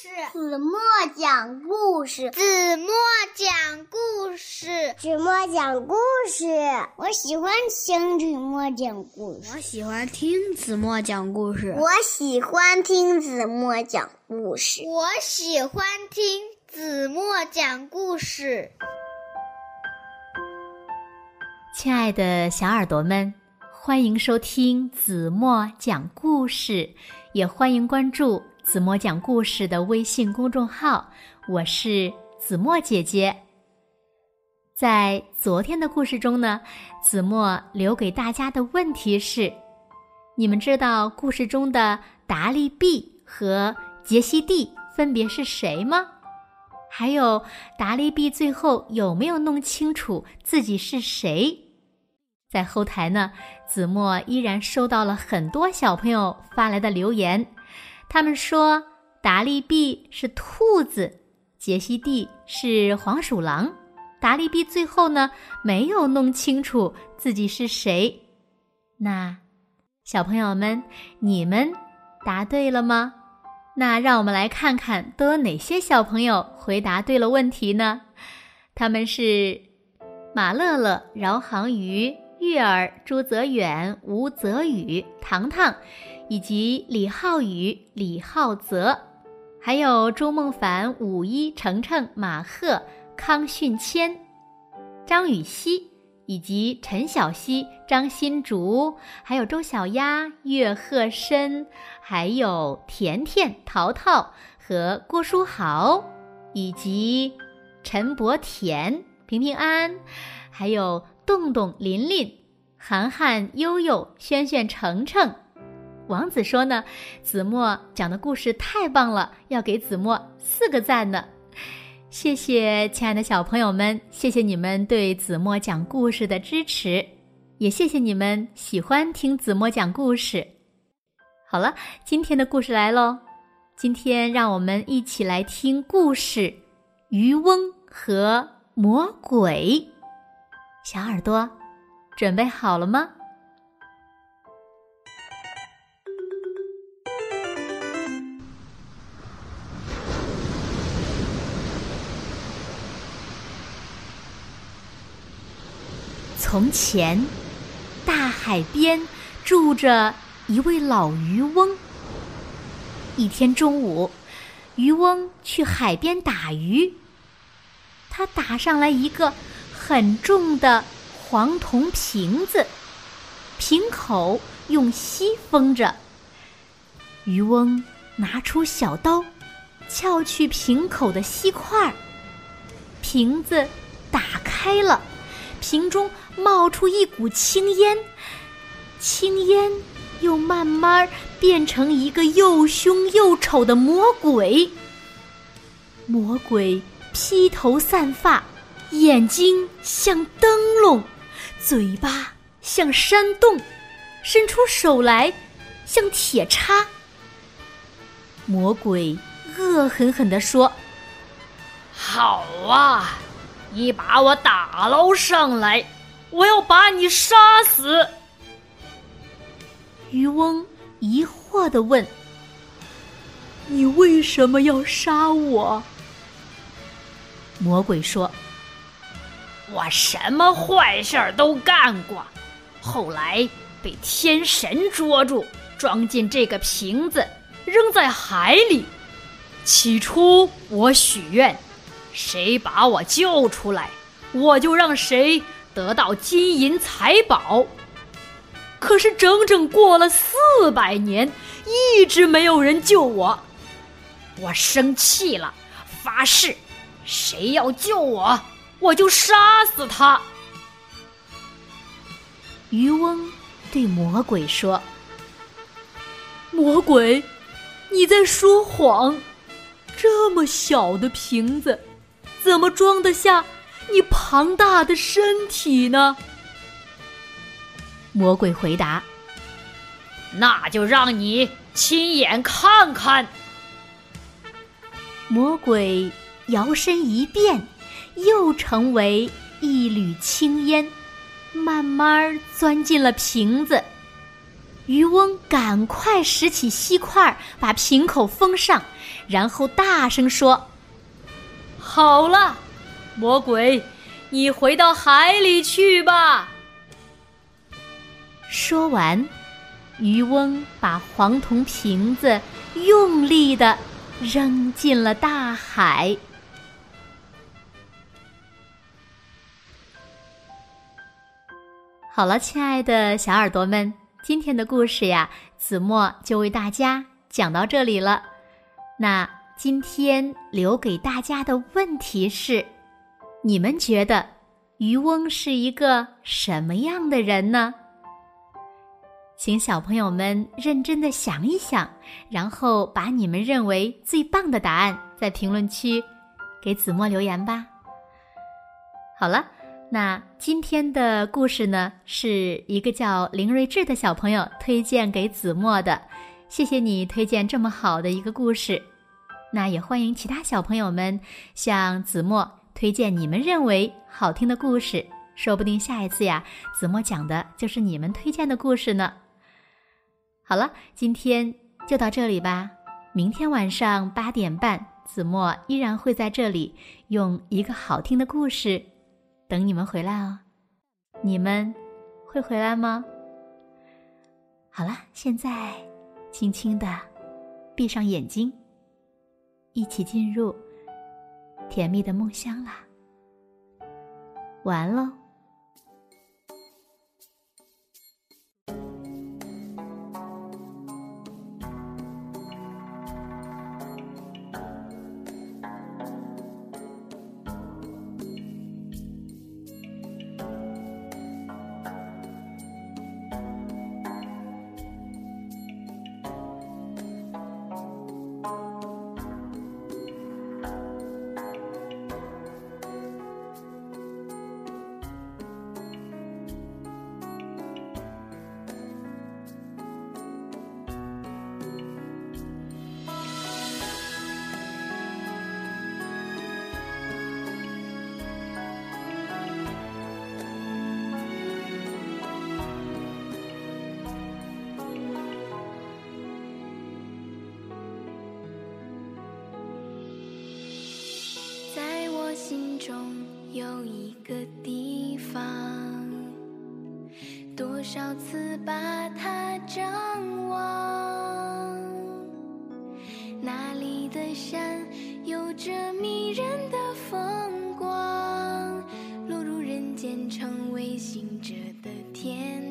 事，子墨讲故事，子墨讲故事，子墨讲故事。我喜欢听子墨讲故事，我喜欢听子墨讲故事，我喜欢听子墨讲故事，我喜欢听子墨讲故事。亲爱的小耳朵们，欢迎收听子墨讲故事，也欢迎关注子墨讲故事的微信公众号。我是子墨姐姐。在昨天的故事中呢，子墨留给大家的问题是：你们知道故事中的达利毕和杰西蒂分别是谁吗？还有达利毕最后有没有弄清楚自己是谁？在后台呢，子墨依然收到了很多小朋友发来的留言，他们说达利毕是兔子，杰西蒂是黄鼠狼，达利毕最后呢没有弄清楚自己是谁。那小朋友们，你们答对了吗？那让我们来看看都有哪些小朋友回答对了问题呢？他们是马乐乐、饶航鱼。月儿、朱泽远、吴泽宇、糖糖，以及李浩宇、李浩泽，还有朱梦凡、武一、程程、马赫、康训谦、张雨熙，以及陈小希、张新竹，还有周小丫、岳鹤深，还有甜甜、淘淘和郭书豪，以及陈博田、平平安，还有。洞洞、琳琳、涵涵、悠悠、轩轩、程程，王子说呢：“子墨讲的故事太棒了，要给子墨四个赞呢。”谢谢亲爱的小朋友们，谢谢你们对子墨讲故事的支持，也谢谢你们喜欢听子墨讲故事。好了，今天的故事来喽，今天让我们一起来听故事《渔翁和魔鬼》。小耳朵，准备好了吗？从前，大海边住着一位老渔翁。一天中午，渔翁去海边打鱼，他打上来一个。很重的黄铜瓶子，瓶口用锡封着。渔翁拿出小刀，撬去瓶口的锡块儿，瓶子打开了，瓶中冒出一股青烟，青烟又慢慢变成一个又凶又丑的魔鬼。魔鬼披头散发。眼睛像灯笼，嘴巴像山洞，伸出手来像铁叉。魔鬼恶狠狠地说：“好啊，你把我打捞上来，我要把你杀死。”渔翁疑惑的问：“你为什么要杀我？”魔鬼说。我什么坏事儿都干过，后来被天神捉住，装进这个瓶子，扔在海里。起初我许愿，谁把我救出来，我就让谁得到金银财宝。可是整整过了四百年，一直没有人救我。我生气了，发誓，谁要救我。我就杀死他。渔翁对魔鬼说：“魔鬼，你在说谎！这么小的瓶子，怎么装得下你庞大的身体呢？”魔鬼回答：“那就让你亲眼看看。”魔鬼摇身一变。又成为一缕青烟，慢慢钻进了瓶子。渔翁赶快拾起锡块，把瓶口封上，然后大声说：“好了，魔鬼，你回到海里去吧。”说完，渔翁把黄铜瓶子用力的扔进了大海。好了，亲爱的小耳朵们，今天的故事呀，子墨就为大家讲到这里了。那今天留给大家的问题是：你们觉得渔翁是一个什么样的人呢？请小朋友们认真的想一想，然后把你们认为最棒的答案在评论区给子墨留言吧。好了。那今天的故事呢，是一个叫林睿智的小朋友推荐给子墨的。谢谢你推荐这么好的一个故事。那也欢迎其他小朋友们向子墨推荐你们认为好听的故事，说不定下一次呀，子墨讲的就是你们推荐的故事呢。好了，今天就到这里吧。明天晚上八点半，子墨依然会在这里用一个好听的故事。等你们回来哦，你们会回来吗？好了，现在轻轻的闭上眼睛，一起进入甜蜜的梦乡啦。完喽。多少次把它张望，那里的山有着迷人的风光，落入人间，成为行者的天